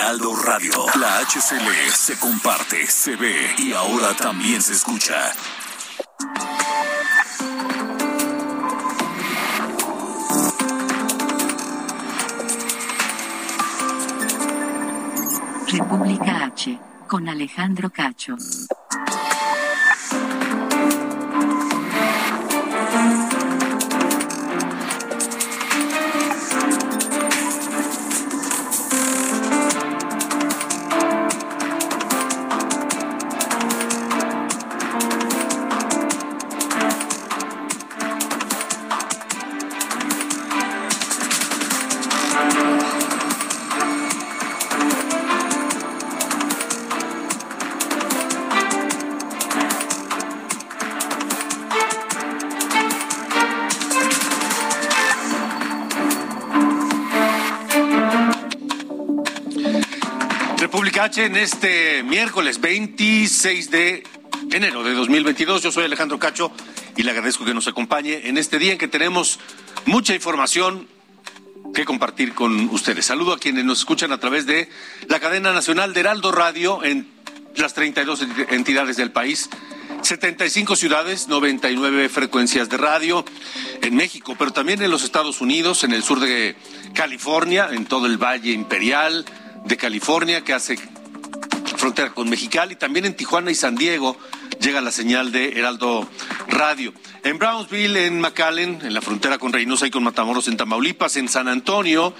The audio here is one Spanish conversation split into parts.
Heraldo Radio. La HCL se comparte, se ve y ahora también se escucha. República H, con Alejandro Cacho. H en este miércoles 26 de enero de 2022. Yo soy Alejandro Cacho y le agradezco que nos acompañe en este día en que tenemos mucha información que compartir con ustedes. Saludo a quienes nos escuchan a través de la cadena nacional de Heraldo Radio en las 32 entidades del país. 75 ciudades, 99 frecuencias de radio en México, pero también en los Estados Unidos, en el sur de California, en todo el Valle Imperial de California, que hace frontera con Mexicali, también en Tijuana y San Diego llega la señal de Heraldo Radio. En Brownsville, en McAllen, en la frontera con Reynosa y con Matamoros en Tamaulipas, en San Antonio,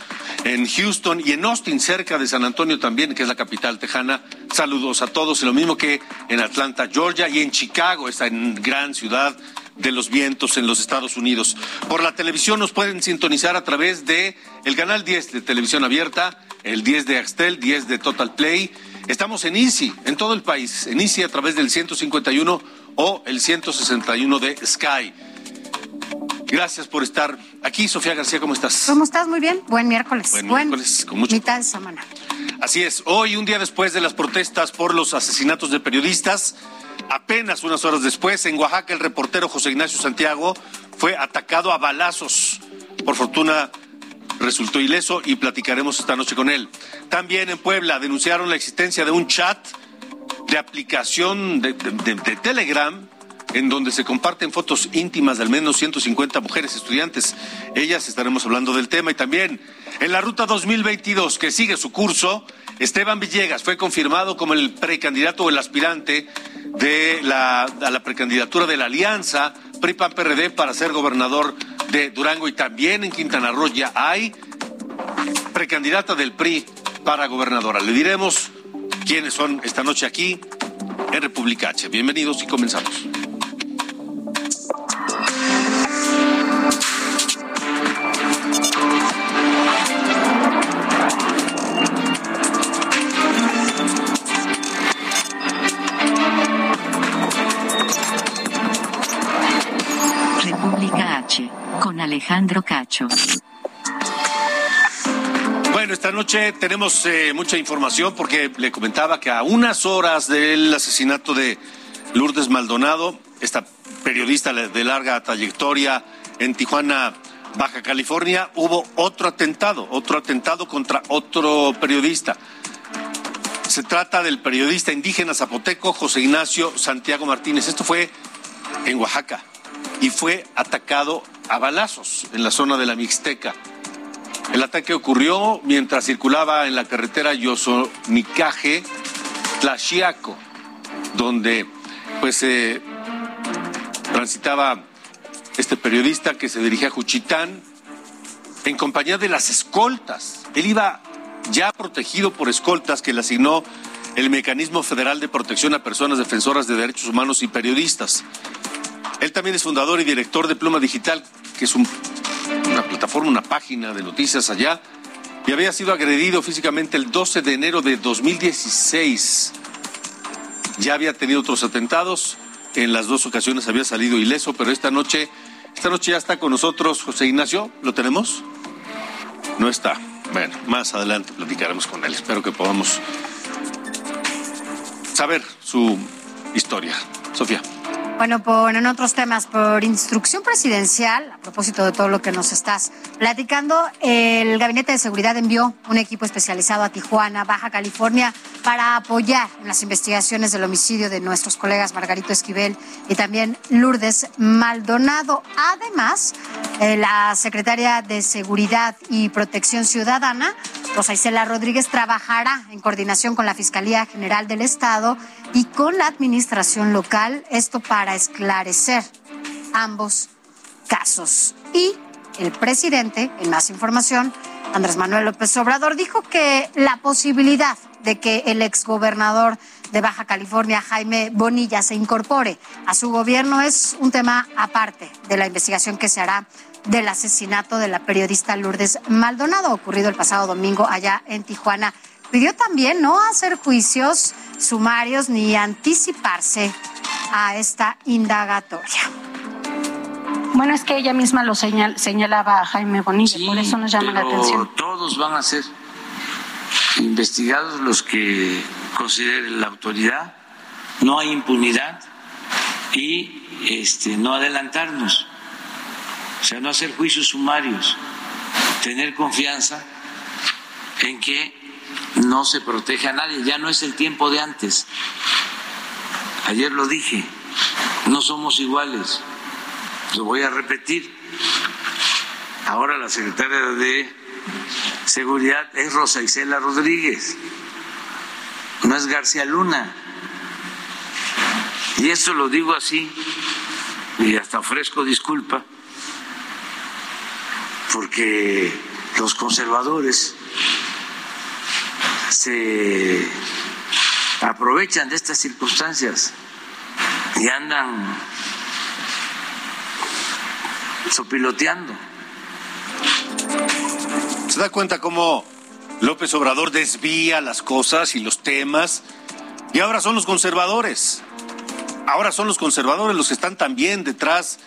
en Houston y en Austin, cerca de San Antonio también, que es la capital tejana. Saludos a todos, y lo mismo que en Atlanta, Georgia y en Chicago, esta gran ciudad de los vientos en los Estados Unidos. Por la televisión nos pueden sintonizar a través de el canal 10 de televisión abierta, el 10 de Axtel, 10 de Total Play. Estamos en Easy, en todo el país, en Easy a través del 151 o el 161 de Sky. Gracias por estar aquí. Sofía García, ¿cómo estás? ¿Cómo estás? Muy bien. Buen miércoles. Buen miércoles, con mucho- Mitad de semana. Así es, hoy, un día después de las protestas por los asesinatos de periodistas, apenas unas horas después, en Oaxaca, el reportero José Ignacio Santiago fue atacado a balazos. Por fortuna, resultó ileso y platicaremos esta noche con él. También en Puebla denunciaron la existencia de un chat de aplicación de, Telegram en donde se comparten fotos íntimas de al menos 150 mujeres estudiantes. Ellas estaremos hablando del tema y también en la ruta 2022 que sigue su curso, Esteban Villegas fue confirmado como el precandidato o el aspirante de la, a la precandidatura de la Alianza PRI-PAN-PRD para ser gobernador de Durango y también en Quintana Roo ya hay precandidata del PRI para gobernadora. Le diremos quiénes son esta noche aquí en República H. Bienvenidos y comenzamos. Alejandro Cacho. Bueno, esta noche tenemos eh, mucha información porque le comentaba que a unas horas del asesinato de Lourdes Maldonado, esta periodista de larga trayectoria en Tijuana, Baja California, hubo otro atentado, otro atentado contra otro periodista. Se trata del periodista indígena zapoteco José Ignacio Santiago Martínez. Esto fue en Oaxaca y fue atacado a balazos en la zona de la Mixteca. El ataque ocurrió mientras circulaba en la carretera Yosonicaje, Tlaxiaco, donde pues transitaba este periodista que se dirigía a Juchitán en compañía de las escoltas. Él iba ya protegido por escoltas que le asignó el Mecanismo Federal de Protección a Personas Defensoras de Derechos Humanos y Periodistas. Él también es fundador y director de Pluma Digital, que es un- una plataforma, una página de noticias allá. y había sido agredido físicamente el 12 de enero de 2016. Ya había tenido otros atentados, en las dos ocasiones había salido ileso, pero esta noche, esta noche ya está con nosotros José Ignacio, ¿lo tenemos? No está. Bueno, más adelante platicaremos con él. Espero que podamos saber su historia. Sofía. Bueno, por, en otros temas, por instrucción presidencial, a propósito de todo lo que nos estás platicando, el Gabinete de Seguridad envió un equipo especializado a Tijuana, Baja California, para apoyar en las investigaciones del homicidio de nuestros colegas Margarito Esquivel y también Lourdes Maldonado. Además, eh, la secretaria de Seguridad y Protección Ciudadana, Rosa Isela Rodríguez, trabajará en coordinación con la Fiscalía General del Estado y con la Administración Local, esto para esclarecer ambos casos. Y el presidente, en más información, Andrés Manuel López Obrador, dijo que la posibilidad de que el exgobernador de Baja California, Jaime Bonilla, se incorpore a su gobierno es un tema aparte de la investigación que se hará del asesinato de la periodista Lourdes Maldonado, ocurrido el pasado domingo allá en Tijuana. Pidió también no hacer juicios sumarios ni anticiparse a esta indagatoria. Bueno, es que ella misma lo señalaba a Jaime Bonilla, por eso nos llama la atención. Todos van a ser investigados los que considere la autoridad, no hay impunidad y este, no adelantarnos, o sea, no hacer juicios sumarios, tener confianza en que no se protege a nadie, ya no es el tiempo de antes. Ayer lo dije, no somos iguales, lo voy a repetir. Ahora la secretaria de Seguridad es Rosa Isela Rodríguez, no es García Luna. Y esto lo digo así, y hasta ofrezco disculpa, porque los conservadores se aprovechan de estas circunstancias y andan sopiloteando. ¿Se da cuenta cómo López Obrador desvía las cosas y los temas? Y ahora son los conservadores. Ahora son los conservadores los que están también detrás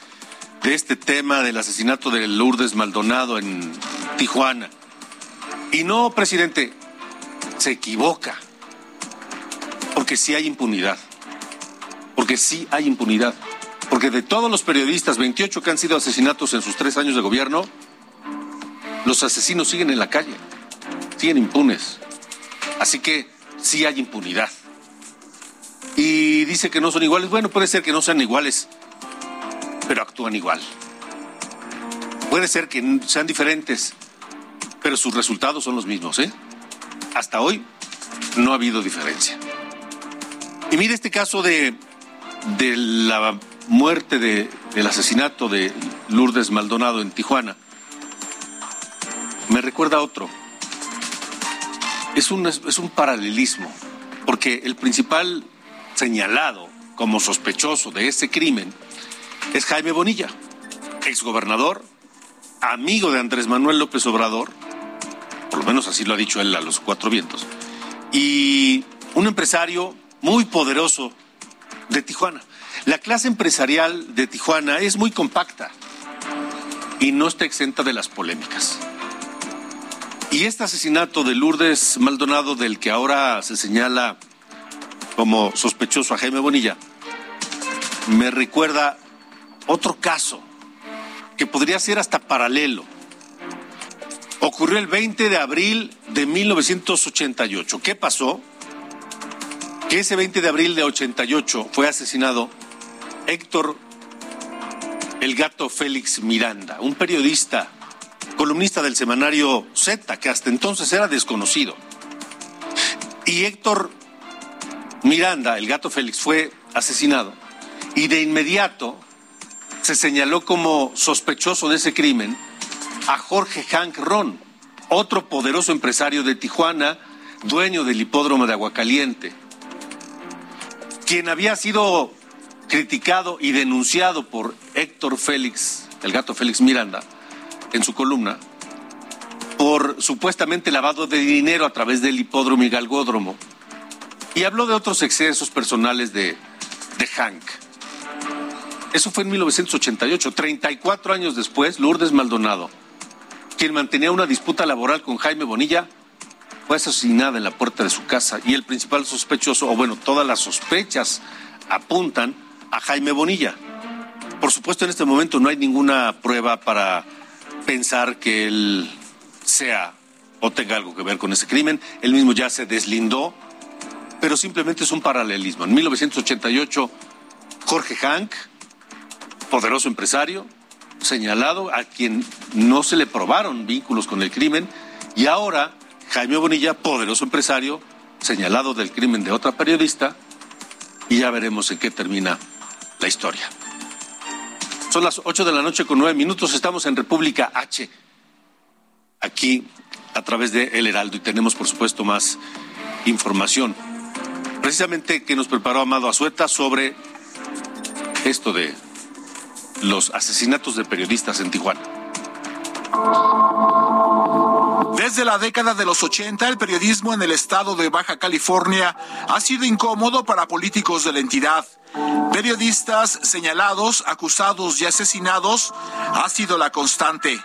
de este tema del asesinato de Lourdes Maldonado en Tijuana. Y no, presidente, se equivoca. Porque sí hay impunidad. Porque sí hay impunidad. Porque de todos los periodistas, 28 que han sido asesinatos en sus tres años de gobierno, los asesinos siguen en la calle, siguen impunes. Así que sí hay impunidad. Y dice que no son iguales. Bueno, puede ser que no sean iguales, pero actúan igual. Puede ser que sean diferentes, pero sus resultados son los mismos, ¿eh? Hasta hoy no ha habido diferencia. Y mire este caso de, de la muerte, de, del asesinato de Lourdes Maldonado en Tijuana. Me recuerda a otro. Es un, es un paralelismo, porque el principal señalado como sospechoso de ese crimen es Jaime Bonilla, exgobernador, amigo de Andrés Manuel López Obrador, por lo menos así lo ha dicho él a los cuatro vientos, y un empresario muy poderoso de Tijuana. La clase empresarial de Tijuana es muy compacta y no está exenta de las polémicas. Y este asesinato de Lourdes Maldonado, del que ahora se señala como sospechoso a Jaime Bonilla, me recuerda otro caso que podría ser hasta paralelo. Ocurrió el 20 de abril de 1988. ¿Qué pasó? Que ese 20 de abril de 88 fue asesinado Héctor el gato Félix Miranda, un periodista, columnista del semanario Z, que hasta entonces era desconocido. Y Héctor Miranda, el gato Félix, fue asesinado. Y de inmediato se señaló como sospechoso de ese crimen a Jorge Hank Ron, otro poderoso empresario de Tijuana, dueño del hipódromo de Aguacaliente, quien había sido criticado y denunciado por Héctor Félix, el gato Félix Miranda, en su columna, por supuestamente lavado de dinero a través del hipódromo y galgódromo. Y habló de otros excesos personales de, de Hank. Eso fue en 1988. 34 años después, Lourdes Maldonado, quien mantenía una disputa laboral con Jaime Bonilla, fue asesinada en la puerta de su casa y el principal sospechoso, o bueno, todas las sospechas apuntan a Jaime Bonilla. Por supuesto, en este momento no hay ninguna prueba para pensar que él sea o tenga algo que ver con ese crimen. Él mismo ya se deslindó, pero simplemente es un paralelismo. En 1988, Jorge Hank, poderoso empresario, señalado a quien no se le probaron vínculos con el crimen, y ahora Jaime Bonilla, poderoso empresario, señalado del crimen de otra periodista, y ya veremos en qué termina la historia. Son las 8 de la noche con nueve minutos, estamos en República H, aquí a través de El Heraldo, y tenemos por supuesto más información. Precisamente que nos preparó Amado Azueta sobre esto de los asesinatos de periodistas en Tijuana. Desde la década de los 80, el periodismo en el estado de Baja California ha sido incómodo para políticos de la entidad. Periodistas señalados, acusados y asesinados ha sido la constante.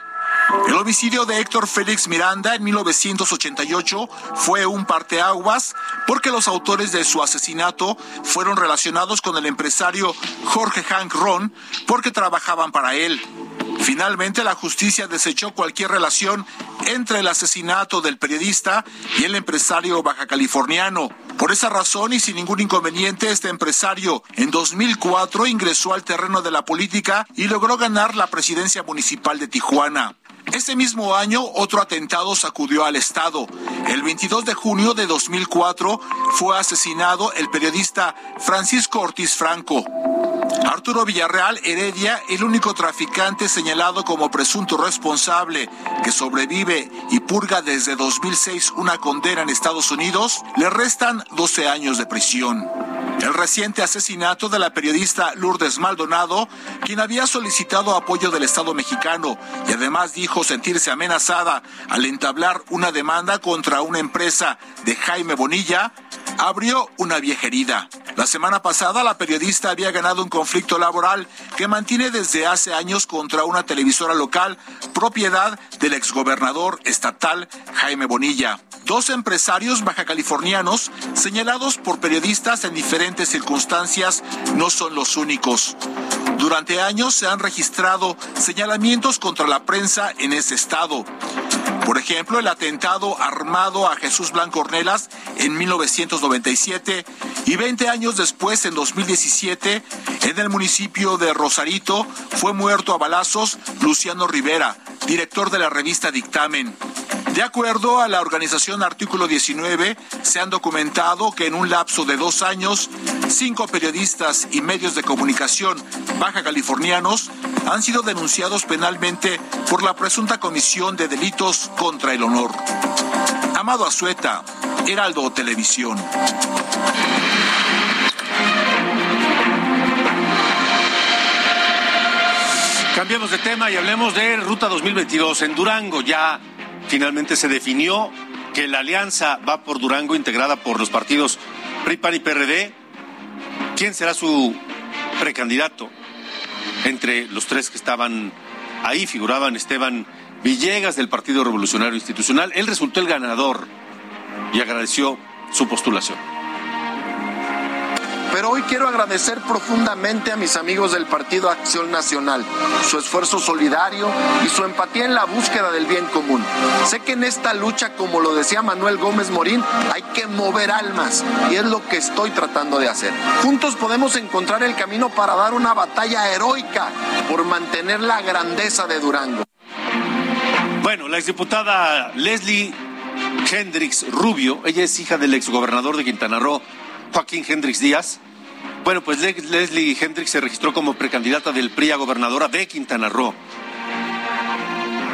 El homicidio de Héctor Félix Miranda en 1988 fue un parteaguas porque los autores de su asesinato fueron relacionados con el empresario Jorge Hank Ron porque trabajaban para él. Finalmente, la justicia desechó cualquier relación entre el asesinato del periodista y el empresario baja californiano. Por esa razón y sin ningún inconveniente, este empresario en 2004 ingresó al terreno de la política y logró ganar la presidencia municipal de Tijuana. Ese mismo año, otro atentado sacudió al Estado. El 22 de junio de 2004 fue asesinado el periodista Francisco Ortiz Franco. Arturo Villarreal Heredia, el único traficante señalado como presunto responsable que sobrevive y purga desde 2006 una condena en Estados Unidos, le restan 12 años de prisión. El reciente asesinato de la periodista Lourdes Maldonado, quien había solicitado apoyo del Estado mexicano y además dijo sentirse amenazada al entablar una demanda contra una empresa de Jaime Bonilla, abrió una vieja herida. La semana pasada la periodista había ganado un conflicto laboral que mantiene desde hace años contra una televisora local propiedad del exgobernador estatal Jaime Bonilla. Dos empresarios bajacalifornianos señalados por periodistas en diferentes circunstancias no son los únicos. Durante años se han registrado señalamientos contra la prensa en ese estado. Por ejemplo, el atentado armado a Jesús Blanco Ornelas en 1997 y 20 años después, en 2017, en el municipio de Rosarito, fue muerto a balazos Luciano Rivera, director de la revista Dictamen. De acuerdo a la organización Artículo 19, se han documentado que en un lapso de dos años, cinco periodistas y medios de comunicación baja californianos han sido denunciados penalmente por la presunta comisión de delitos contra el honor. Amado Azueta, Heraldo Televisión. Cambiamos de tema y hablemos de Ruta 2022. En Durango ya finalmente se definió que la alianza va por Durango integrada por los partidos PRI, y PRD. ¿Quién será su precandidato? Entre los tres que estaban ahí figuraban Esteban Villegas del Partido Revolucionario Institucional. Él resultó el ganador y agradeció su postulación. Pero hoy quiero agradecer profundamente a mis amigos del Partido Acción Nacional, su esfuerzo solidario y su empatía en la búsqueda del bien común. Sé que en esta lucha, como lo decía Manuel Gómez Morín, hay que mover almas y es lo que estoy tratando de hacer. Juntos podemos encontrar el camino para dar una batalla heroica por mantener la grandeza de Durango. Bueno, la exdiputada Leslie Hendrix Rubio, ella es hija del exgobernador de Quintana Roo, Joaquín Hendrix Díaz. Bueno, pues Leslie Hendrix se registró como precandidata del PRI a gobernadora de Quintana Roo.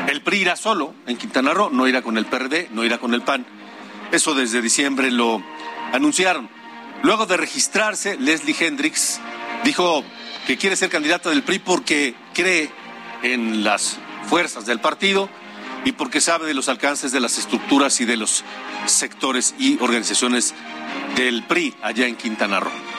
El PRI irá solo en Quintana Roo, no irá con el PRD, no irá con el PAN. Eso desde diciembre lo anunciaron. Luego de registrarse, Leslie Hendrix dijo que quiere ser candidata del PRI porque cree en las fuerzas del partido y porque sabe de los alcances de las estructuras y de los sectores y organizaciones del PRI allá en Quintana Roo.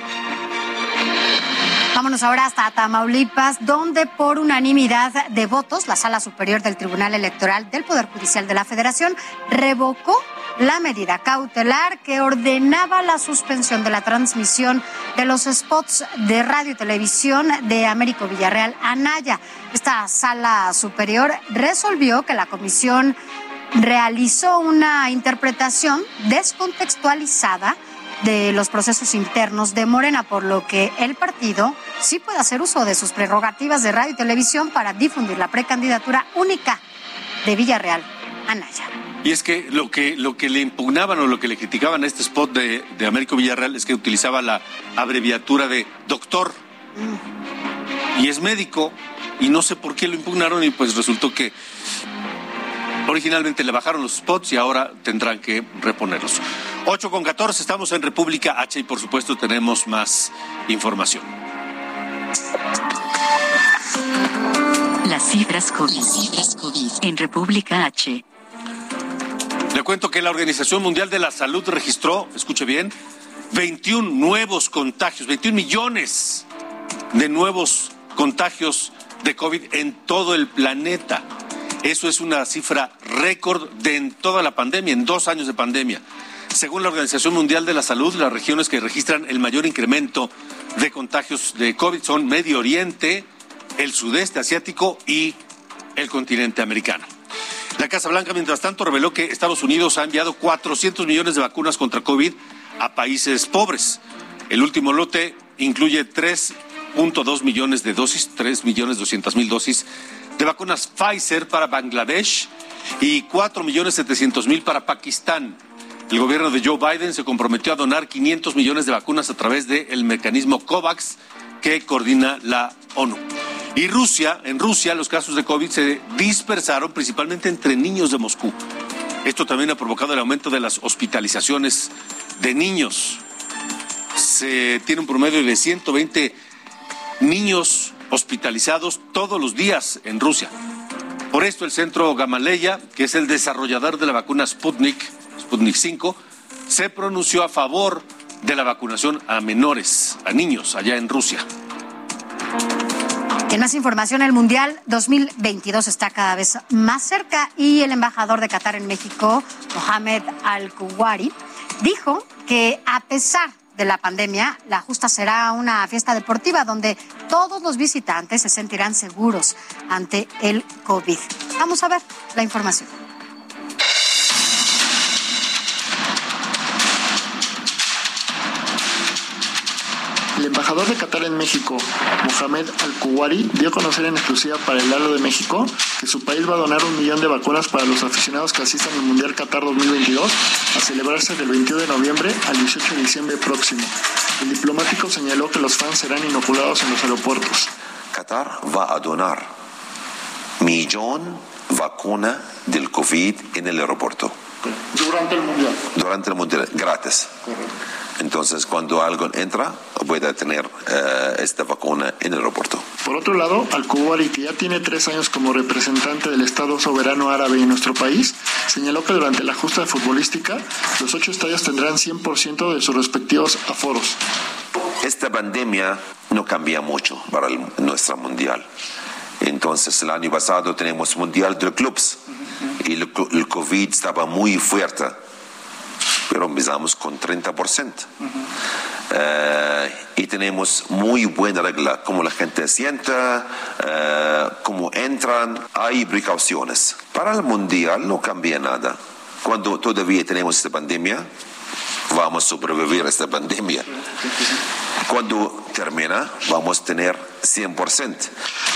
Vámonos ahora hasta Tamaulipas, donde por unanimidad de votos la Sala Superior del Tribunal Electoral del Poder Judicial de la Federación revocó la medida cautelar que ordenaba la suspensión de la transmisión de los spots de radio y televisión de Américo Villarreal Anaya. Esta sala superior resolvió que la comisión realizó una interpretación descontextualizada de los procesos internos de Morena, por lo que el partido sí puede hacer uso de sus prerrogativas de radio y televisión para difundir la precandidatura única de Villarreal Anaya. Y es que lo que, lo que le impugnaban o lo que le criticaban a este spot de, de Américo Villarreal es que utilizaba la abreviatura de doctor. Y es médico, y no sé por qué lo impugnaron, y pues resultó que originalmente le bajaron los spots y ahora tendrán que reponerlos. 8 con 14, estamos en República H y por supuesto tenemos más información. Las cifras COVID. Cifras COVID en República H. Le cuento que la Organización Mundial de la Salud registró, escuche bien, 21 nuevos contagios, 21 millones de nuevos contagios de COVID en todo el planeta. Eso es una cifra récord de en toda la pandemia, en dos años de pandemia. Según la Organización Mundial de la Salud, las regiones que registran el mayor incremento de contagios de COVID son Medio Oriente, el sudeste asiático y el continente americano. La Casa Blanca, mientras tanto, reveló que Estados Unidos ha enviado 400 millones de vacunas contra COVID a países pobres. El último lote incluye 3.2 millones de dosis, 3 millones 200 mil dosis de vacunas Pfizer para Bangladesh y 4 millones 700 mil para Pakistán. El gobierno de Joe Biden se comprometió a donar 500 millones de vacunas a través del mecanismo COVAX que coordina la ONU. Y Rusia, en Rusia los casos de COVID se dispersaron principalmente entre niños de Moscú. Esto también ha provocado el aumento de las hospitalizaciones de niños. Se tiene un promedio de 120 niños hospitalizados todos los días en Rusia. Por esto el centro Gamaleya, que es el desarrollador de la vacuna Sputnik, Sputnik 5, se pronunció a favor de la vacunación a menores, a niños, allá en Rusia. En más información, el Mundial 2022 está cada vez más cerca y el embajador de Qatar en México, Mohamed Al-Kuwari, dijo que a pesar de la pandemia, la justa será una fiesta deportiva donde todos los visitantes se sentirán seguros ante el COVID. Vamos a ver la información. Embajador de Qatar en México, Mohamed Al-Kuwari, dio a conocer en exclusiva para el Halo de México que su país va a donar un millón de vacunas para los aficionados que asistan al Mundial Qatar 2022 a celebrarse del 21 de noviembre al 18 de diciembre próximo. El diplomático señaló que los fans serán inoculados en los aeropuertos. Qatar va a donar millón vacuna del COVID en el aeropuerto. Durante el Mundial. Durante el Mundial, gratis. Entonces, cuando alguien entra, puede tener eh, esta vacuna en el aeropuerto. Por otro lado, Al-Kuwari, que ya tiene tres años como representante del Estado soberano árabe en nuestro país, señaló que durante la justa futbolística, los ocho estadios tendrán 100% de sus respectivos aforos. Esta pandemia no cambia mucho para el, nuestra mundial. Entonces, el año pasado tenemos mundial de clubes y el, el COVID estaba muy fuerte pero empezamos con 30%. Eh, y tenemos muy buena regla, como la gente sienta, eh, cómo entran, hay precauciones. Para el mundial no cambia nada. Cuando todavía tenemos esta pandemia, vamos a sobrevivir a esta pandemia. Cuando termina, vamos a tener 100%.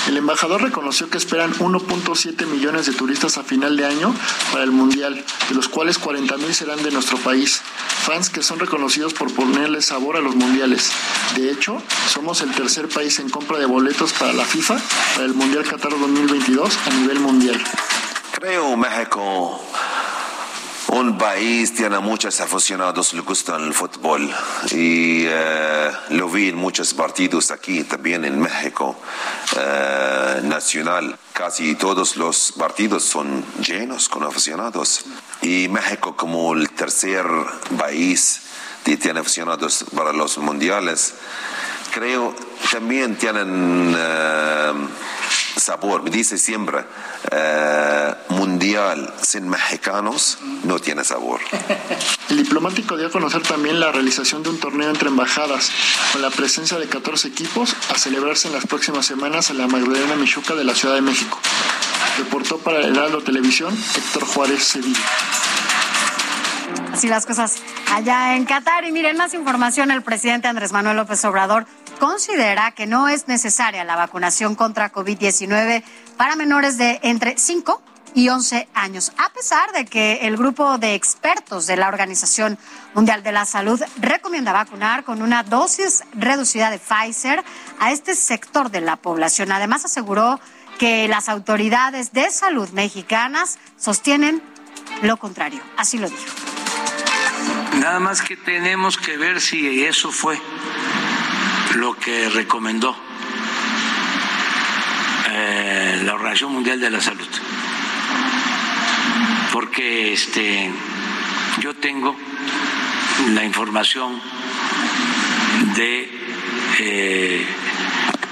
El embajador reconoció que esperan 1.7 millones de turistas a final de año para el Mundial, de los cuales 40 mil serán de nuestro país. Fans que son reconocidos por ponerle sabor a los mundiales. De hecho, somos el tercer país en compra de boletos para la FIFA para el Mundial Qatar 2022 a nivel mundial. Creo México un país tiene muchos aficionados que gustan el fútbol y eh, lo vi en muchos partidos aquí, también en México eh, nacional. Casi todos los partidos son llenos con aficionados y México como el tercer país que tiene aficionados para los mundiales, creo también tienen eh, sabor. Me dice siempre, eh, mundial sin mexicanos no tiene sabor. El diplomático dio a conocer también la realización de un torneo entre embajadas, con la presencia de 14 equipos, a celebrarse en las próximas semanas en la Magdalena Michuca de la Ciudad de México. Reportó para el Heraldo Televisión Héctor Juárez Sevilla. Así las cosas allá en Qatar. Y miren, más información, el presidente Andrés Manuel López Obrador considera que no es necesaria la vacunación contra COVID-19 para menores de entre 5 y 11 años, a pesar de que el grupo de expertos de la Organización Mundial de la Salud recomienda vacunar con una dosis reducida de Pfizer a este sector de la población. Además, aseguró que las autoridades de salud mexicanas sostienen lo contrario. Así lo dijo. Nada más que tenemos que ver si eso fue lo que recomendó eh, la Organización Mundial de la Salud. Porque este, yo tengo la información de eh,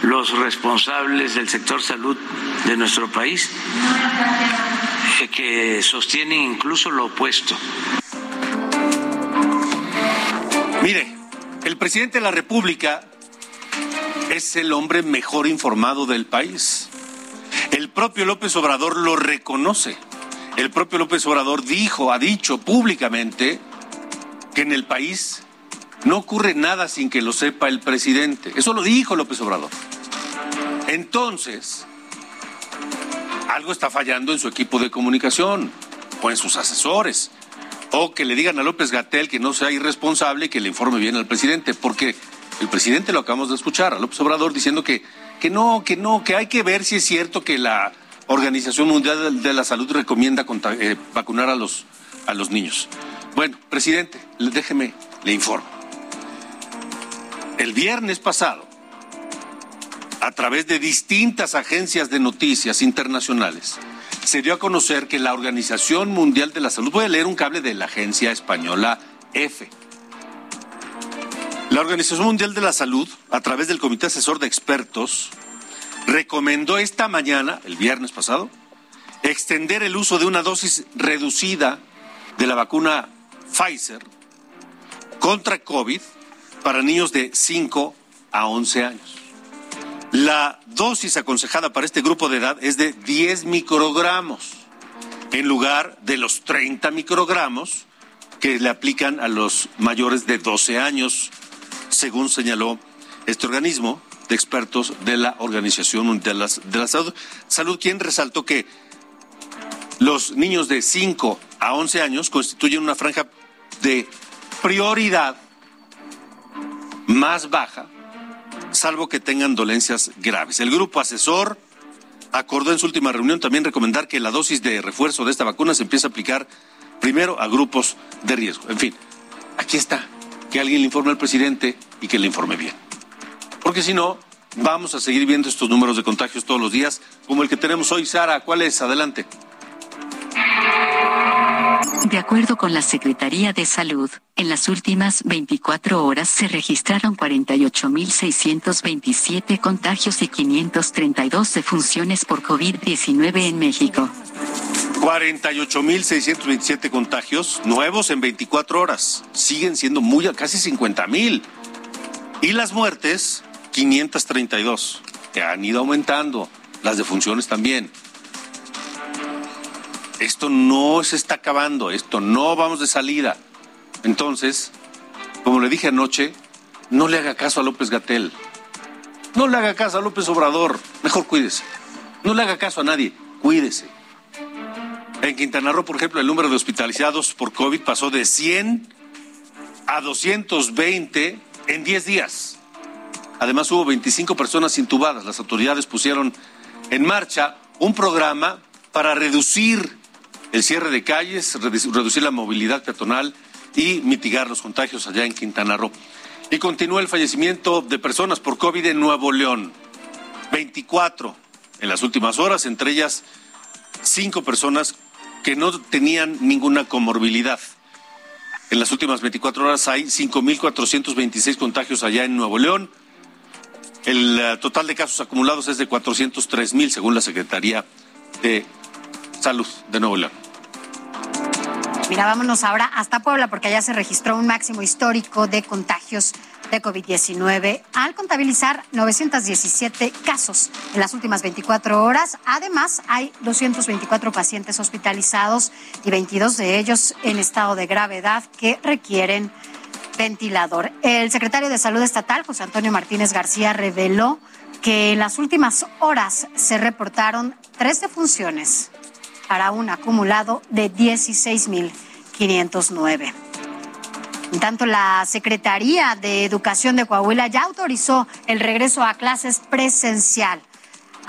los responsables del sector salud de nuestro país eh, que sostienen incluso lo opuesto. Mire, el presidente de la República es el hombre mejor informado del país. El propio López Obrador lo reconoce. El propio López Obrador dijo, ha dicho públicamente que en el país no ocurre nada sin que lo sepa el presidente. Eso lo dijo López Obrador. Entonces, algo está fallando en su equipo de comunicación o en sus asesores. O que le digan a López Gatel que no sea irresponsable y que le informe bien al presidente, porque el presidente lo acabamos de escuchar, a López Obrador diciendo que, que no, que no, que hay que ver si es cierto que la Organización Mundial de la Salud recomienda eh, vacunar a los, a los niños. Bueno, presidente, déjeme, le informo. El viernes pasado, a través de distintas agencias de noticias internacionales, se dio a conocer que la Organización Mundial de la Salud, voy a leer un cable de la agencia española EFE, la Organización Mundial de la Salud, a través del Comité Asesor de Expertos, recomendó esta mañana, el viernes pasado, extender el uso de una dosis reducida de la vacuna Pfizer contra COVID para niños de 5 a 11 años. La dosis aconsejada para este grupo de edad es de 10 microgramos, en lugar de los 30 microgramos que le aplican a los mayores de 12 años según señaló este organismo de expertos de la Organización Mundial de la Salud, Salud quien resaltó que los niños de 5 a 11 años constituyen una franja de prioridad más baja, salvo que tengan dolencias graves. El grupo asesor acordó en su última reunión también recomendar que la dosis de refuerzo de esta vacuna se empiece a aplicar primero a grupos de riesgo. En fin, aquí está que alguien le informe al presidente y que le informe bien. Porque si no, vamos a seguir viendo estos números de contagios todos los días, como el que tenemos hoy. Sara, ¿cuál es? Adelante. De acuerdo con la Secretaría de Salud, en las últimas 24 horas se registraron 48.627 contagios y 532 defunciones por COVID-19 en México. 48.627 contagios nuevos en 24 horas. Siguen siendo muy, casi 50.000. Y las muertes, 532, que han ido aumentando. Las defunciones también esto no se está acabando, esto no vamos de salida. Entonces, como le dije anoche, no le haga caso a López Gatel. No le haga caso a López Obrador. Mejor cuídese. No le haga caso a nadie. Cuídese. En Quintana Roo, por ejemplo, el número de hospitalizados por COVID pasó de 100 a 220 en 10 días. Además, hubo 25 personas intubadas. Las autoridades pusieron en marcha un programa para reducir el cierre de calles, reducir la movilidad peatonal y mitigar los contagios allá en Quintana Roo. Y continúa el fallecimiento de personas por COVID en Nuevo León. 24 en las últimas horas, entre ellas cinco personas que no tenían ninguna comorbilidad. En las últimas 24 horas hay 5.426 contagios allá en Nuevo León. El eh, total de casos acumulados es de 403.000, según la Secretaría de Salud de Nuevo León. Mira, vámonos ahora hasta Puebla porque allá se registró un máximo histórico de contagios de COVID-19 al contabilizar 917 casos en las últimas 24 horas. Además, hay 224 pacientes hospitalizados y 22 de ellos en estado de gravedad que requieren ventilador. El secretario de Salud Estatal, José Antonio Martínez García, reveló que en las últimas horas se reportaron tres defunciones para un acumulado de 16.509. En tanto, la Secretaría de Educación de Coahuila ya autorizó el regreso a clases presencial.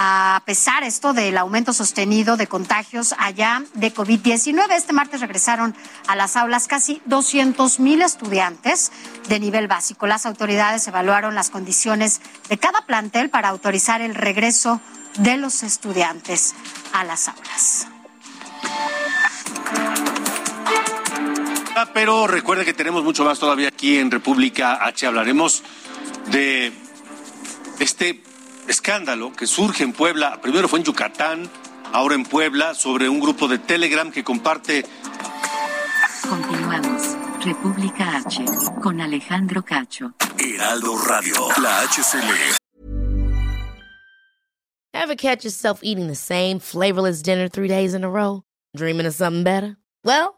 A pesar esto del aumento sostenido de contagios allá de COVID-19, este martes regresaron a las aulas casi 200 mil estudiantes de nivel básico. Las autoridades evaluaron las condiciones de cada plantel para autorizar el regreso de los estudiantes a las aulas. Ah, pero recuerde que tenemos mucho más todavía aquí en República H. Hablaremos de este escándalo que surge en Puebla. Primero fue en Yucatán, ahora en Puebla, sobre un grupo de Telegram que comparte. Continuamos. República H con Alejandro Cacho. Heraldo Radio, la HCL. Ever catch yourself eating the same flavorless dinner three days in a row? Dreaming of something better? Well,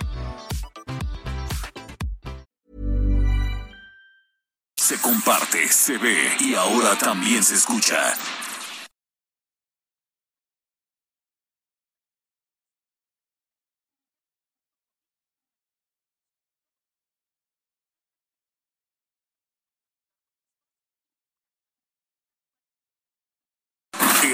Se comparte, se ve y ahora también se escucha.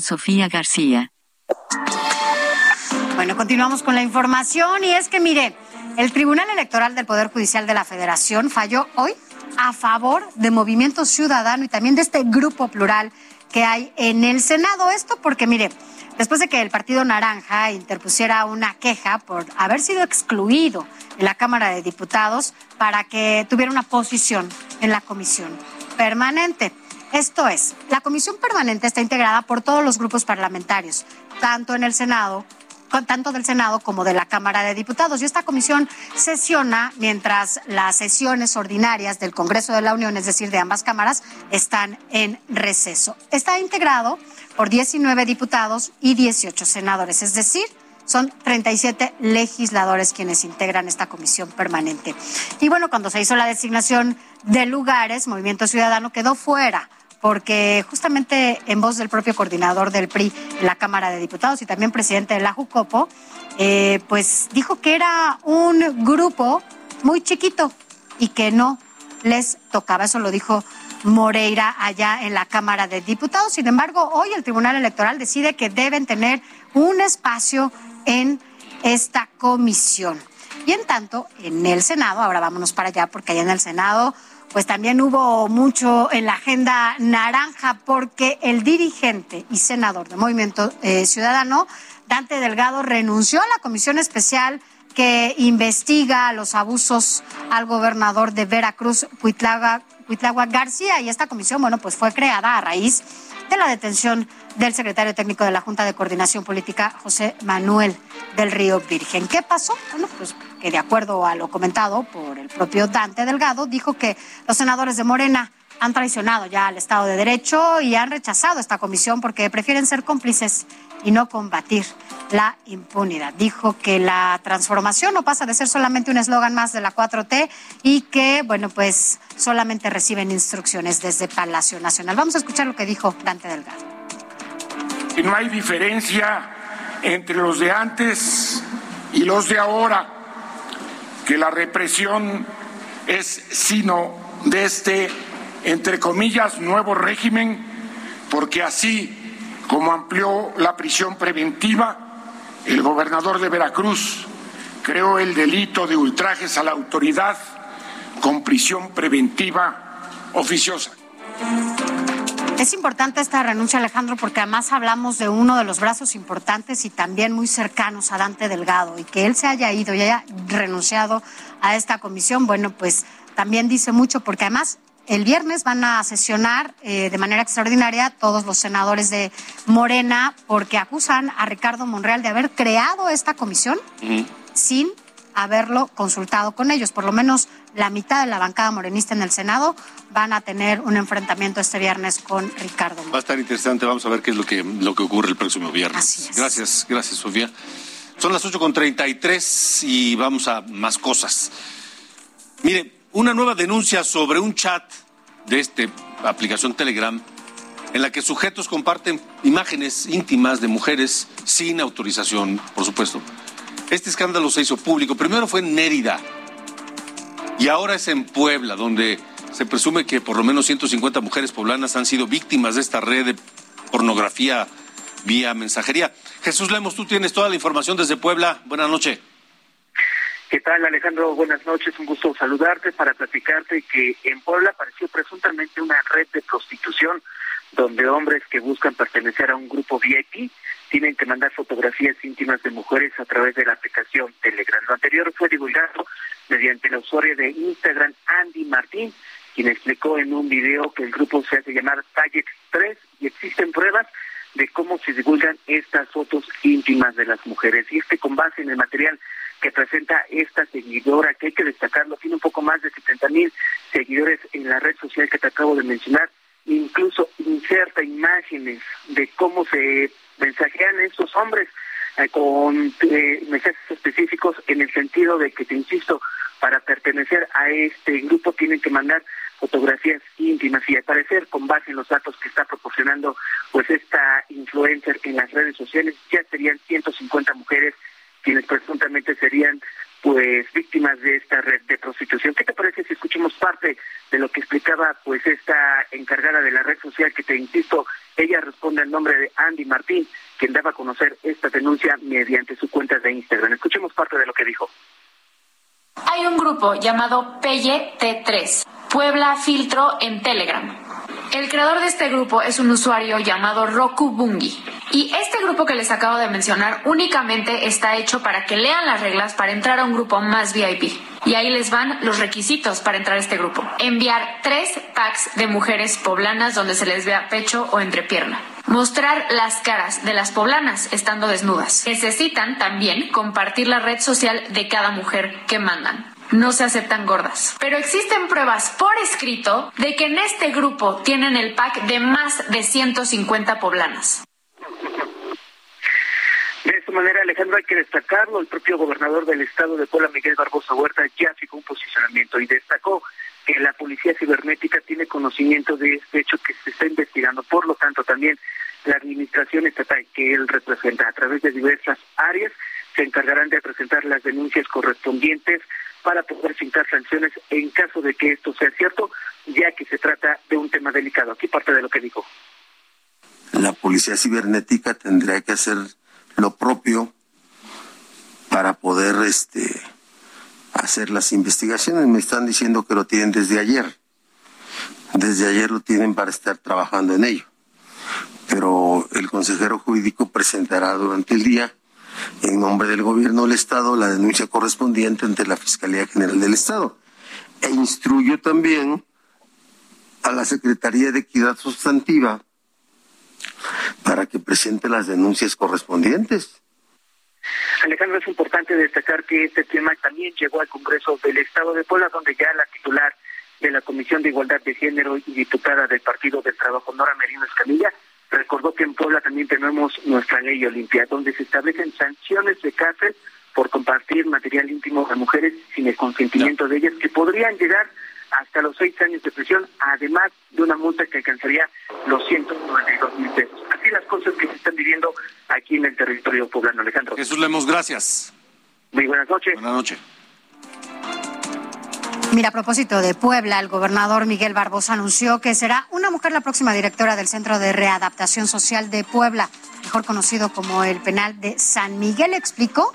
Sofía García. Bueno, continuamos con la información y es que mire, el Tribunal Electoral del Poder Judicial de la Federación falló hoy a favor de Movimiento Ciudadano y también de este grupo plural que hay en el Senado. Esto porque, mire, después de que el Partido Naranja interpusiera una queja por haber sido excluido en la Cámara de Diputados para que tuviera una posición en la comisión permanente. Esto es, la comisión permanente está integrada por todos los grupos parlamentarios, tanto en el Senado tanto del Senado como de la Cámara de Diputados. Y esta comisión sesiona mientras las sesiones ordinarias del Congreso de la Unión, es decir, de ambas cámaras, están en receso. Está integrado por 19 diputados y 18 senadores, es decir, son 37 legisladores quienes integran esta comisión permanente. Y bueno, cuando se hizo la designación de lugares, Movimiento Ciudadano quedó fuera porque justamente en voz del propio coordinador del PRI la Cámara de Diputados y también presidente de la JUCOPO, eh, pues dijo que era un grupo muy chiquito y que no les tocaba. Eso lo dijo Moreira allá en la Cámara de Diputados. Sin embargo, hoy el Tribunal Electoral decide que deben tener un espacio en esta comisión. Y en tanto, en el Senado, ahora vámonos para allá, porque allá en el Senado pues también hubo mucho en la agenda naranja porque el dirigente y senador de Movimiento eh, Ciudadano, Dante Delgado, renunció a la comisión especial que investiga los abusos al gobernador de Veracruz, Cuitlagua, García. Y esta comisión, bueno, pues fue creada a raíz de la detención del secretario técnico de la Junta de Coordinación Política, José Manuel del Río Virgen. ¿Qué pasó? Bueno, pues que de acuerdo a lo comentado por el propio Dante Delgado, dijo que los senadores de Morena han traicionado ya al Estado de Derecho y han rechazado esta comisión porque prefieren ser cómplices y no combatir la impunidad. Dijo que la transformación no pasa de ser solamente un eslogan más de la 4T y que, bueno, pues solamente reciben instrucciones desde Palacio Nacional. Vamos a escuchar lo que dijo Dante Delgado. Y no hay diferencia entre los de antes y los de ahora, que la represión es sino de este entre comillas, nuevo régimen, porque así como amplió la prisión preventiva, el gobernador de Veracruz creó el delito de ultrajes a la autoridad con prisión preventiva oficiosa. Es importante esta renuncia, Alejandro, porque además hablamos de uno de los brazos importantes y también muy cercanos a Dante Delgado y que él se haya ido y haya renunciado a esta comisión, bueno, pues también dice mucho porque además el viernes van a sesionar eh, de manera extraordinaria todos los senadores de Morena porque acusan a Ricardo Monreal de haber creado esta comisión sin haberlo consultado con ellos. Por lo menos la mitad de la bancada morenista en el Senado van a tener un enfrentamiento este viernes con Ricardo. Va a estar interesante, vamos a ver qué es lo que, lo que ocurre el próximo viernes. Gracias, gracias Sofía. Son las 8.33 y vamos a más cosas. Mire, una nueva denuncia sobre un chat de esta aplicación Telegram en la que sujetos comparten imágenes íntimas de mujeres sin autorización, por supuesto. Este escándalo se hizo público. Primero fue en Nérida y ahora es en Puebla, donde se presume que por lo menos 150 mujeres poblanas han sido víctimas de esta red de pornografía vía mensajería. Jesús Lemos, tú tienes toda la información desde Puebla. Buenas noches. ¿Qué tal, Alejandro? Buenas noches, un gusto saludarte para platicarte que en Puebla apareció presuntamente una red de prostitución donde hombres que buscan pertenecer a un grupo VIP tienen que mandar fotografías íntimas de mujeres a través de la aplicación Telegram. Lo anterior fue divulgado mediante la usuaria de Instagram Andy Martín, quien explicó en un video que el grupo se hace llamar Target 3 y existen pruebas de cómo se divulgan estas fotos íntimas de las mujeres. Y este con base en el material que presenta esta seguidora, que hay que destacarlo, tiene un poco más de 70 mil seguidores en la red social que te acabo de mencionar, incluso inserta imágenes de cómo se mensajean estos hombres eh, con eh, mensajes específicos en el sentido de que, te insisto, para pertenecer a este grupo tienen que mandar fotografías íntimas y al parecer con base en los datos que está proporcionando pues esta influencer en las redes sociales. Ya serían 150 mujeres quienes presuntamente serían pues víctimas de esta red de prostitución. ¿Qué te parece si escuchamos parte de lo que explicaba pues esta encargada de la red social que te insisto, ella responde al nombre de Andy Martín, quien daba a conocer esta denuncia mediante su cuenta de Instagram. Escuchemos parte de lo que dijo. Hay un grupo llamado Pelle T3, Puebla Filtro en Telegram el creador de este grupo es un usuario llamado Roku Bungi. Y este grupo que les acabo de mencionar únicamente está hecho para que lean las reglas para entrar a un grupo más VIP. Y ahí les van los requisitos para entrar a este grupo. Enviar tres packs de mujeres poblanas donde se les vea pecho o entrepierna. Mostrar las caras de las poblanas estando desnudas. Necesitan también compartir la red social de cada mujer que mandan no se aceptan gordas. Pero existen pruebas por escrito de que en este grupo tienen el pack de más de 150 poblanas. De esta manera, Alejandro, hay que destacarlo. El propio gobernador del estado de Puebla, Miguel Barbosa Huerta, ya fijó un posicionamiento y destacó que la policía cibernética tiene conocimiento de este hecho que se está investigando. Por lo tanto, también la administración estatal que él representa a través de diversas áreas se encargarán de presentar las denuncias correspondientes para poder fincar sanciones en caso de que esto sea cierto, ya que se trata de un tema delicado. Aquí parte de lo que dijo. La policía cibernética tendría que hacer lo propio para poder este hacer las investigaciones. Me están diciendo que lo tienen desde ayer. desde ayer lo tienen para estar trabajando en ello. Pero el consejero jurídico presentará durante el día, en nombre del gobierno del Estado, la denuncia correspondiente ante la Fiscalía General del Estado. E instruyó también a la Secretaría de Equidad Sustantiva para que presente las denuncias correspondientes. Alejandro, es importante destacar que este tema también llegó al Congreso del Estado de Puebla, donde ya la titular de la Comisión de Igualdad de Género y diputada del Partido del Trabajo, Nora Merino Escamilla, recordó que en Puebla también tenemos nuestra ley Olimpia, donde se establecen sanciones de cárcel por compartir material íntimo de mujeres sin el consentimiento de ellas, que podrían llegar hasta los seis años de prisión, además de una multa que alcanzaría los 192 mil pesos. Así las cosas que se están viviendo aquí en el territorio poblano, Alejandro. Jesús Lemos, gracias. Muy buenas noches. Buenas noches. Mira, a propósito de Puebla, el gobernador Miguel Barbosa anunció que será una mujer la próxima directora del Centro de Readaptación Social de Puebla, mejor conocido como el Penal de San Miguel. Explicó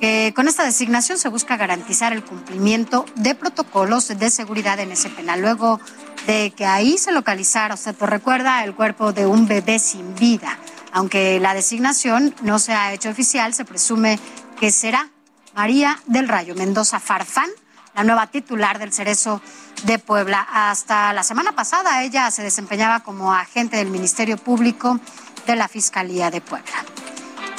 que con esta designación se busca garantizar el cumplimiento de protocolos de seguridad en ese penal. Luego de que ahí se localizara, usted pues recuerda, el cuerpo de un bebé sin vida. Aunque la designación no se ha hecho oficial, se presume que será María del Rayo Mendoza Farfán la nueva titular del Cerezo de Puebla. Hasta la semana pasada ella se desempeñaba como agente del Ministerio Público de la Fiscalía de Puebla.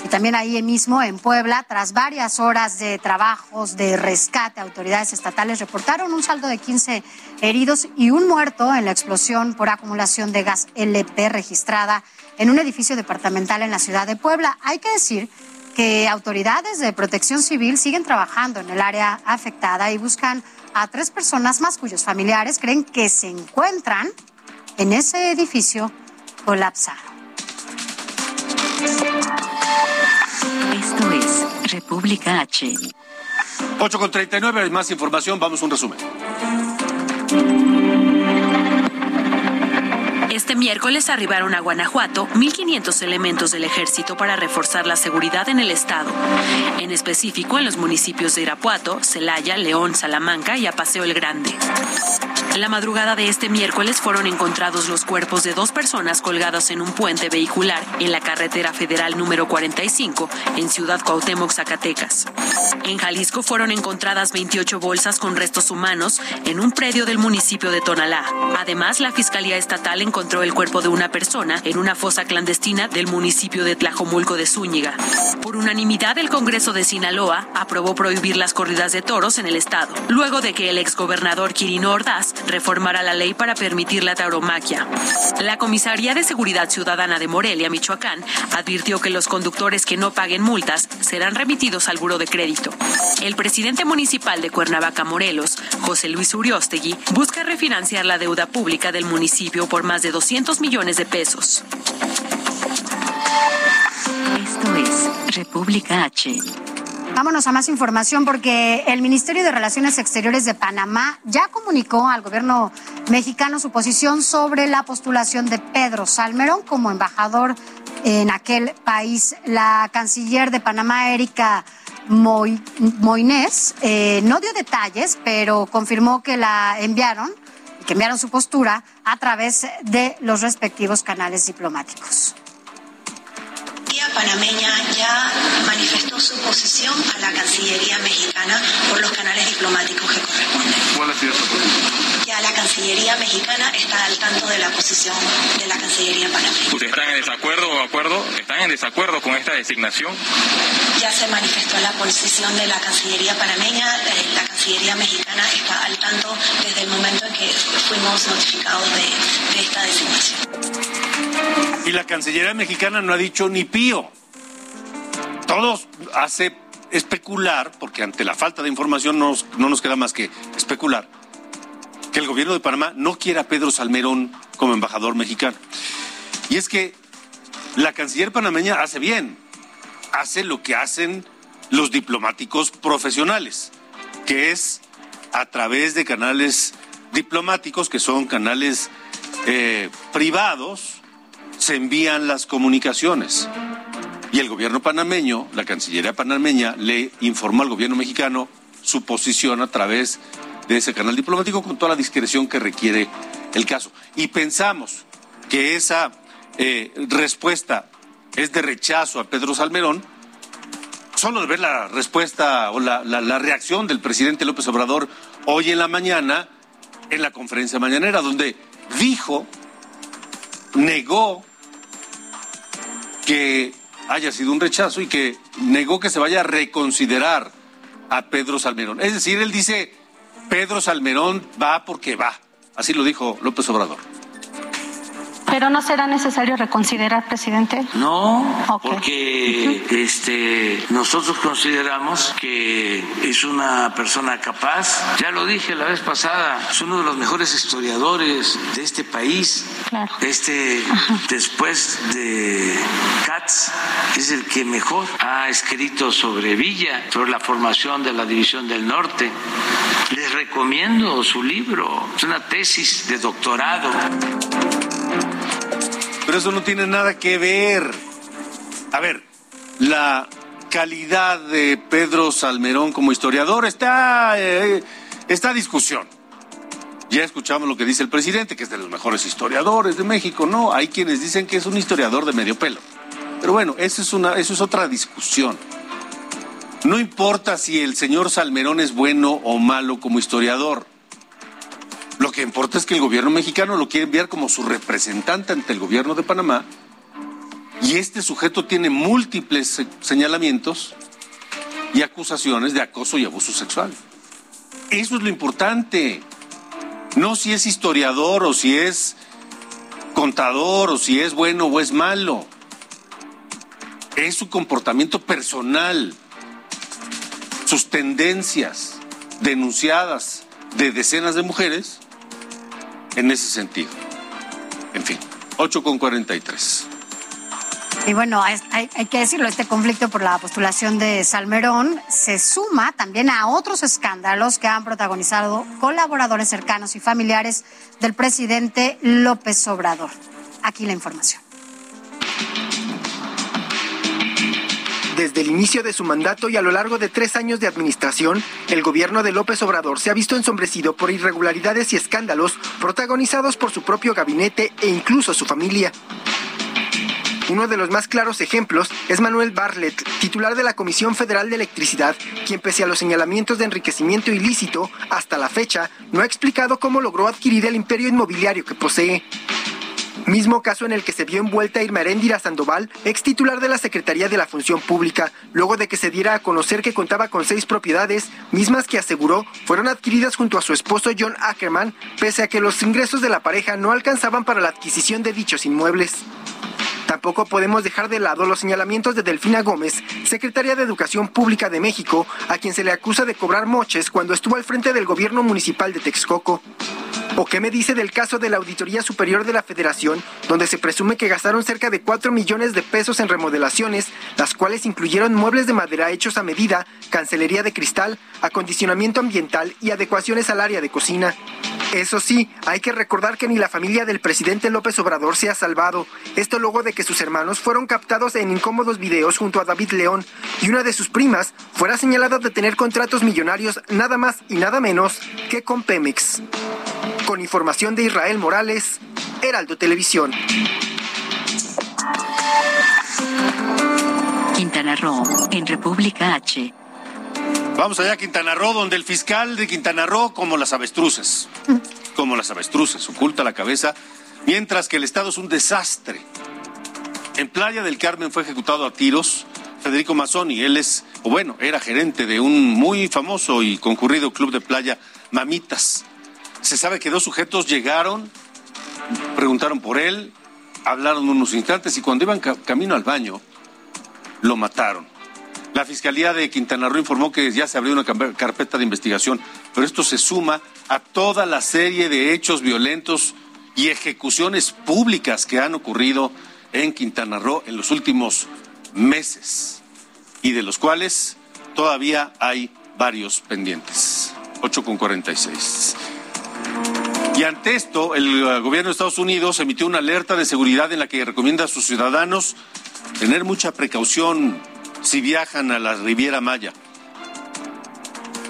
Y también ahí mismo en Puebla, tras varias horas de trabajos de rescate, autoridades estatales reportaron un saldo de 15 heridos y un muerto en la explosión por acumulación de gas LP registrada en un edificio departamental en la ciudad de Puebla. Hay que decir que autoridades de protección civil siguen trabajando en el área afectada y buscan a tres personas más cuyos familiares creen que se encuentran en ese edificio colapsado. Esto es República H. 8 con 39, hay más información, vamos a un resumen. Este miércoles arribaron a Guanajuato 1.500 elementos del ejército para reforzar la seguridad en el estado, en específico en los municipios de Irapuato, Celaya, León, Salamanca y Apaseo el Grande. La madrugada de este miércoles fueron encontrados los cuerpos de dos personas colgadas en un puente vehicular en la carretera federal número 45 en Ciudad Cuauhtémoc, Zacatecas. En Jalisco fueron encontradas 28 bolsas con restos humanos en un predio del municipio de Tonalá. Además, la Fiscalía Estatal encontró el cuerpo de una persona en una fosa clandestina del municipio de Tlajomulco de Zúñiga. Por unanimidad, el Congreso de Sinaloa aprobó prohibir las corridas de toros en el estado, luego de que el exgobernador Quirino Ordaz reformará la ley para permitir la tauromaquia. La Comisaría de Seguridad Ciudadana de Morelia, Michoacán, advirtió que los conductores que no paguen multas serán remitidos al buro de crédito. El presidente municipal de Cuernavaca, Morelos, José Luis Uriostegui, busca refinanciar la deuda pública del municipio por más de 200 millones de pesos. Esto es República H. Vámonos a más información porque el Ministerio de Relaciones Exteriores de Panamá ya comunicó al gobierno mexicano su posición sobre la postulación de Pedro Salmerón como embajador en aquel país. La canciller de Panamá, Erika Moines, eh, no dio detalles, pero confirmó que la enviaron, que enviaron su postura a través de los respectivos canales diplomáticos panameña ya manifestó su posición a la Cancillería mexicana por los canales diplomáticos que corresponden. ¿Cuál ha sido su posición? Ya la Cancillería mexicana está al tanto de la posición de la Cancillería panameña. ¿Ustedes están en desacuerdo o acuerdo? ¿Están en desacuerdo con esta designación? Ya se manifestó la posición de la Cancillería panameña. Eh, la Cancillería mexicana está al tanto desde el momento en que fuimos notificados de, de esta designación. Y la Cancillería mexicana no ha dicho ni pío. Todos hace especular, porque ante la falta de información no nos, no nos queda más que especular, que el gobierno de Panamá no quiere a Pedro Salmerón como embajador mexicano. Y es que la canciller panameña hace bien, hace lo que hacen los diplomáticos profesionales, que es a través de canales diplomáticos, que son canales eh, privados, se envían las comunicaciones. Y el gobierno panameño, la Cancillería panameña, le informó al gobierno mexicano su posición a través de ese canal diplomático con toda la discreción que requiere el caso. Y pensamos que esa eh, respuesta es de rechazo a Pedro Salmerón, solo de ver la respuesta o la, la, reacción del presidente López Obrador hoy en la mañana en la conferencia mañanera, donde dijo, negó que haya sido un rechazo y que negó que se vaya a reconsiderar a Pedro Salmerón. Es decir, él dice, Pedro Salmerón va porque va. Así lo dijo López Obrador. Pero no será necesario reconsiderar, presidente. No, porque este nosotros consideramos que es una persona capaz. Ya lo dije la vez pasada, es uno de los mejores historiadores de este país. Claro. Este después de Katz es el que mejor ha escrito sobre Villa, sobre la formación de la división del norte. Les recomiendo su libro, es una tesis de doctorado. Eso no tiene nada que ver. A ver, la calidad de Pedro Salmerón como historiador está, eh, está discusión. Ya escuchamos lo que dice el presidente, que es de los mejores historiadores de México. No, hay quienes dicen que es un historiador de medio pelo. Pero bueno, eso es, una, eso es otra discusión. No importa si el señor Salmerón es bueno o malo como historiador. Lo que importa es que el gobierno mexicano lo quiere enviar como su representante ante el gobierno de Panamá y este sujeto tiene múltiples señalamientos y acusaciones de acoso y abuso sexual. Eso es lo importante. No si es historiador o si es contador o si es bueno o es malo. Es su comportamiento personal, sus tendencias denunciadas de decenas de mujeres en ese sentido. En fin, 8 con 43. Y bueno, hay, hay, que decirlo, este conflicto por la postulación de Salmerón se suma también a otros escándalos que han protagonizado colaboradores cercanos y familiares del presidente López Obrador. Aquí la información. Desde el inicio de su mandato y a lo largo de tres años de administración, el gobierno de López Obrador se ha visto ensombrecido por irregularidades y escándalos protagonizados por su propio gabinete e incluso su familia. Uno de los más claros ejemplos es Manuel Bartlett, titular de la Comisión Federal de Electricidad, quien pese a los señalamientos de enriquecimiento ilícito, hasta la fecha no ha explicado cómo logró adquirir el imperio inmobiliario que posee. Mismo caso en el que se vio envuelta Irma Eréndira Sandoval, ex titular de la Secretaría de la Función Pública, luego de que se diera a conocer que contaba con seis propiedades, mismas que aseguró fueron adquiridas junto a su esposo John Ackerman, pese a que los ingresos de la pareja no alcanzaban para la adquisición de dichos inmuebles. Tampoco podemos dejar de lado los señalamientos de Delfina Gómez, secretaria de Educación Pública de México, a quien se le acusa de cobrar moches cuando estuvo al frente del gobierno municipal de Texcoco. ¿O qué me dice del caso de la Auditoría Superior de la Federación, donde se presume que gastaron cerca de 4 millones de pesos en remodelaciones, las cuales incluyeron muebles de madera hechos a medida, cancelería de cristal, acondicionamiento ambiental y adecuaciones al área de cocina? Eso sí, hay que recordar que ni la familia del presidente López Obrador se ha salvado, esto luego de que sus hermanos fueron captados en incómodos videos junto a David León y una de sus primas fuera señalada de tener contratos millonarios nada más y nada menos que con Pemex. Con información de Israel Morales, Heraldo Televisión. Quintana Roo, en República H. Vamos allá a Quintana Roo, donde el fiscal de Quintana Roo, como las avestruces, como las avestruces, oculta la cabeza, mientras que el Estado es un desastre. En Playa del Carmen fue ejecutado a tiros Federico Mazzoni. Él es, o bueno, era gerente de un muy famoso y concurrido club de playa, Mamitas. Se sabe que dos sujetos llegaron, preguntaron por él, hablaron unos instantes y cuando iban camino al baño, lo mataron. La Fiscalía de Quintana Roo informó que ya se abrió una carpeta de investigación, pero esto se suma a toda la serie de hechos violentos y ejecuciones públicas que han ocurrido en Quintana Roo en los últimos meses y de los cuales todavía hay varios pendientes. 8 con 46. Y ante esto, el eh, gobierno de Estados Unidos emitió una alerta de seguridad en la que recomienda a sus ciudadanos tener mucha precaución si viajan a la Riviera Maya.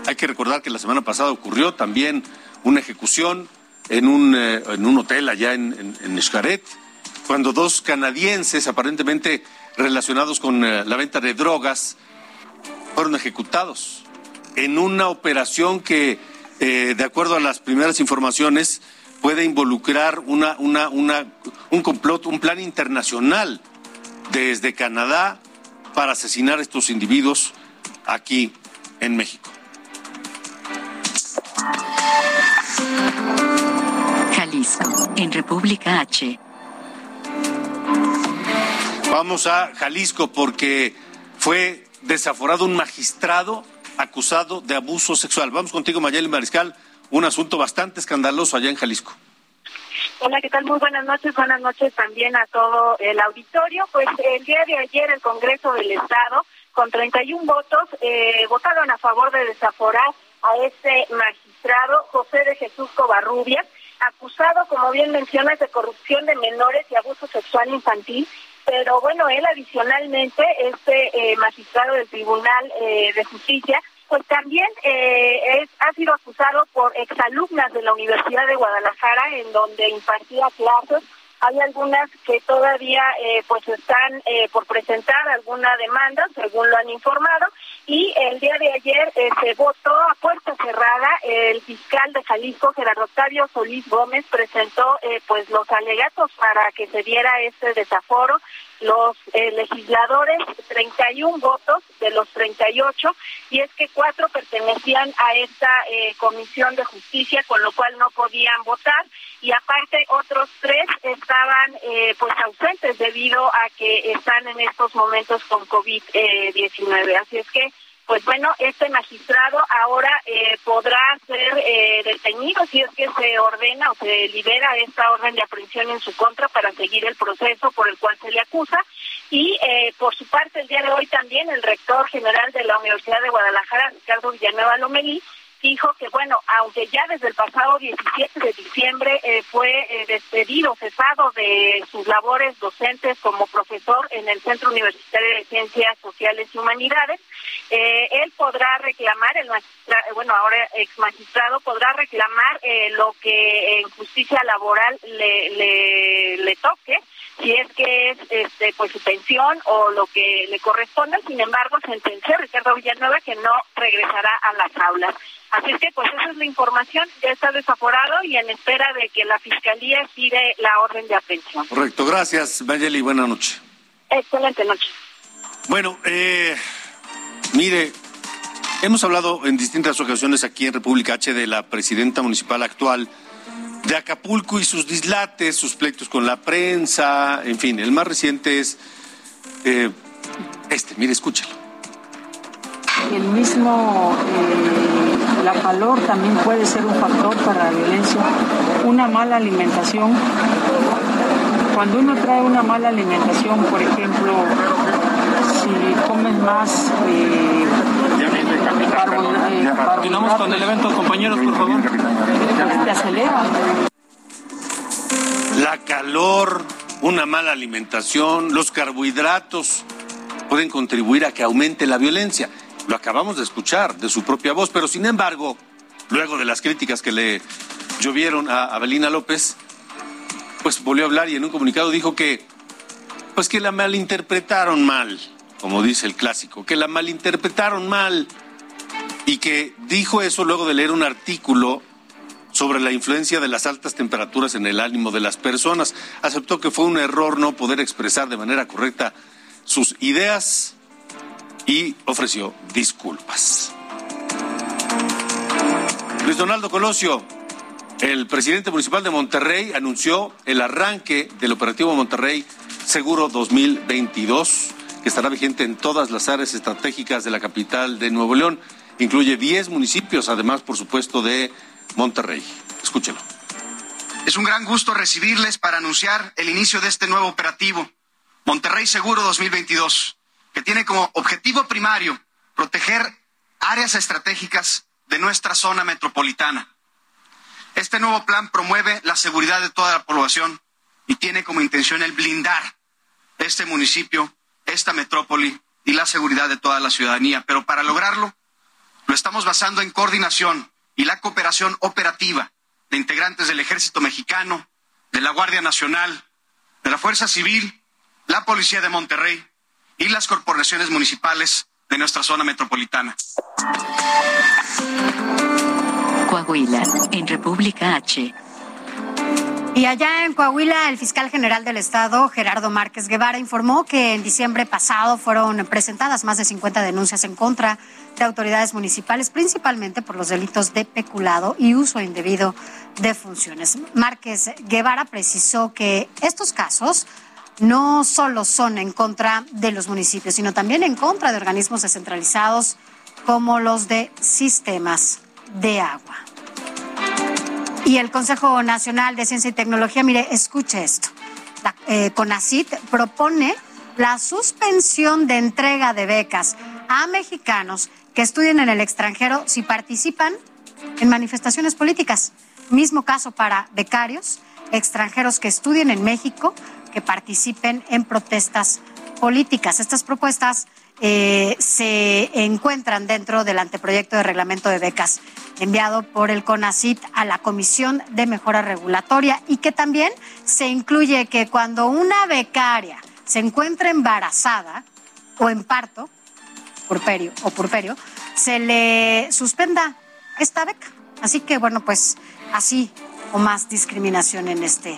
Hay que recordar que la semana pasada ocurrió también una ejecución en un, eh, en un hotel allá en, en, Xcaret, cuando dos canadienses aparentemente relacionados con eh, la venta de drogas fueron ejecutados en una operación que, de acuerdo a las primeras informaciones, puede involucrar una, una, una, un complot, un plan internacional desde Canadá para asesinar a estos individuos aquí en México. Jalisco, en República H. Vamos a Jalisco porque fue desaforado un magistrado acusado de abuso sexual. Vamos contigo, Mayeli Mariscal, un asunto bastante escandaloso allá en Jalisco. Hola, ¿qué tal? Muy buenas noches. Buenas noches también a todo el auditorio. Pues el día de ayer el Congreso del Estado, con 31 votos, eh, votaron a favor de desaforar a este magistrado José de Jesús Covarrubias, acusado, como bien mencionas, de corrupción de menores y abuso sexual infantil. Pero bueno, él adicionalmente, este eh, magistrado del Tribunal eh, de Justicia, pues también eh, ha sido acusado por exalumnas de la Universidad de Guadalajara, en donde impartía clases. Hay algunas que todavía eh, pues están eh, por presentar alguna demanda, según lo han informado, y el día de ayer se votó a puerta cerrada. El fiscal de Jalisco, Gerardo Octavio Solís Gómez, presentó pues los alegatos para que se diera este desaforo los eh, legisladores 31 votos de los 38 y es que cuatro pertenecían a esta eh, comisión de justicia con lo cual no podían votar y aparte otros tres estaban eh, pues ausentes debido a que están en estos momentos con COVID-19 así es que pues bueno, este magistrado ahora eh, podrá ser eh, detenido si es que se ordena o se libera esta orden de aprehensión en su contra para seguir el proceso por el cual se le acusa. Y eh, por su parte, el día de hoy también el rector general de la Universidad de Guadalajara, Ricardo Villanueva Lomelí, dijo que, bueno, aunque ya desde el pasado 17 de diciembre eh, fue eh, despedido, cesado de sus labores docentes como profesor en el Centro Universitario de Ciencias Sociales y Humanidades, eh, él podrá reclamar, el bueno, ahora ex magistrado, podrá reclamar lo que en justicia laboral le, le, le toque si es que es este pues su pensión o lo que le corresponda. Sin embargo, sentenció Ricardo Villanueva que no regresará a las aulas. Así es que pues esa es la información, ya está desaforado y en espera de que la Fiscalía gire la orden de aprehensión. Correcto, gracias Mayeli, buena noche. Excelente noche. Bueno, eh, mire, hemos hablado en distintas ocasiones aquí en República H de la presidenta municipal actual de Acapulco y sus dislates, sus pleitos con la prensa, en fin, el más reciente es eh, este, mire, escúchalo. El mismo, eh, la calor también puede ser un factor para la violencia, una mala alimentación. Cuando uno trae una mala alimentación, por ejemplo, si comes más eh, Continuamos con el evento, compañeros, por favor. Te acelera. La calor, una mala alimentación, los carbohidratos pueden contribuir a que aumente la violencia. Lo acabamos de escuchar de su propia voz, pero sin embargo, luego de las críticas que le llovieron a Abelina López, pues volvió a hablar y en un comunicado dijo que pues que la malinterpretaron mal, como dice el clásico, que la malinterpretaron mal y que dijo eso luego de leer un artículo sobre la influencia de las altas temperaturas en el ánimo de las personas. Aceptó que fue un error no poder expresar de manera correcta sus ideas y ofreció disculpas. Luis Donaldo Colosio, el presidente municipal de Monterrey, anunció el arranque del operativo Monterrey Seguro 2022, que estará vigente en todas las áreas estratégicas de la capital de Nuevo León. Incluye 10 municipios, además, por supuesto, de Monterrey. Escúchelo. Es un gran gusto recibirles para anunciar el inicio de este nuevo operativo, Monterrey Seguro 2022, que tiene como objetivo primario proteger áreas estratégicas de nuestra zona metropolitana. Este nuevo plan promueve la seguridad de toda la población y tiene como intención el blindar este municipio, esta metrópoli y la seguridad de toda la ciudadanía. Pero para lograrlo, lo estamos basando en coordinación y la cooperación operativa de integrantes del Ejército Mexicano, de la Guardia Nacional, de la Fuerza Civil, la Policía de Monterrey y las corporaciones municipales de nuestra zona metropolitana. Coahuila, en República H. Y allá en Coahuila, el fiscal general del Estado, Gerardo Márquez Guevara, informó que en diciembre pasado fueron presentadas más de 50 denuncias en contra de autoridades municipales, principalmente por los delitos de peculado y uso indebido de funciones. Márquez Guevara precisó que estos casos no solo son en contra de los municipios, sino también en contra de organismos descentralizados como los de sistemas de agua. Y el Consejo Nacional de Ciencia y Tecnología, mire, escuche esto. La, eh, CONACIT propone la suspensión de entrega de becas a mexicanos que estudien en el extranjero si participan en manifestaciones políticas. Mismo caso para becarios extranjeros que estudien en México, que participen en protestas políticas. Estas propuestas eh, se encuentran dentro del anteproyecto de reglamento de becas enviado por el CONACIT a la Comisión de Mejora Regulatoria y que también se incluye que cuando una becaria se encuentra embarazada o en parto, purperio o purperio, se le suspenda esta beca. Así que bueno, pues así o más discriminación en este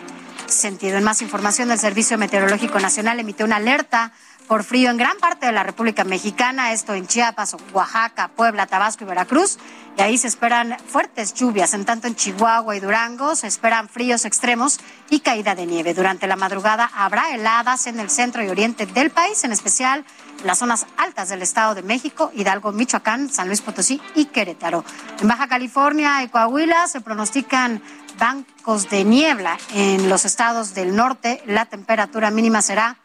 sentido. En más información, el Servicio Meteorológico Nacional emitió una alerta por frío en gran parte de la República Mexicana, esto en Chiapas, Oaxaca, Puebla, Tabasco y Veracruz. Y ahí se esperan fuertes lluvias, en tanto en Chihuahua y Durango se esperan fríos extremos y caída de nieve. Durante la madrugada habrá heladas en el centro y oriente del país, en especial en las zonas altas del Estado de México, Hidalgo, Michoacán, San Luis Potosí y Querétaro. En Baja California y Coahuila se pronostican bancos de niebla en los estados del norte. La temperatura mínima será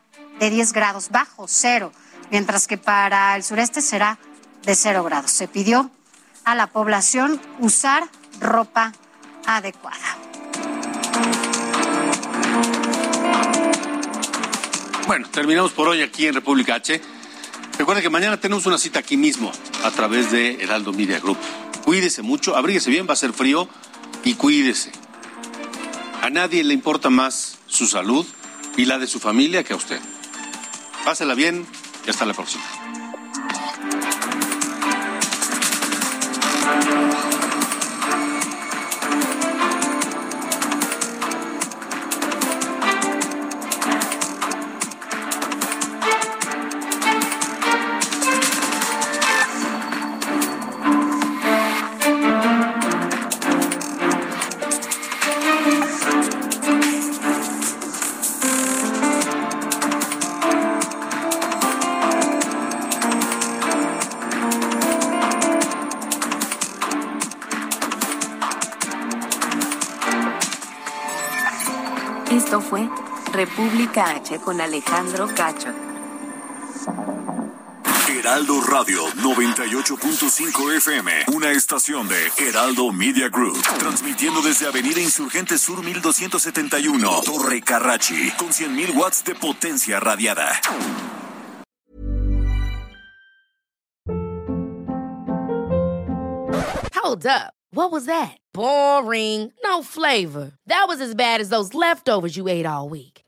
de 10 grados, bajo cero, mientras que para el sureste será de cero grados. Se pidió a la población usar ropa adecuada. Bueno, terminamos por hoy aquí en República H. Recuerden que mañana tenemos una cita aquí mismo a través de Heraldo Media Group. Cuídese mucho, abríguese bien, va a ser frío y cuídese. A nadie le importa más su salud y la de su familia que a usted. Pásela bien y hasta la próxima. República H con Alejandro Cacho. Heraldo Radio 98.5 FM, una estación de Heraldo Media Group, transmitiendo desde Avenida Insurgente Sur 1271, Torre Carrachi, con 100.000 watts de potencia radiada. Hold up. What was that? Boring. No flavor. That was as bad as those leftovers you ate all week.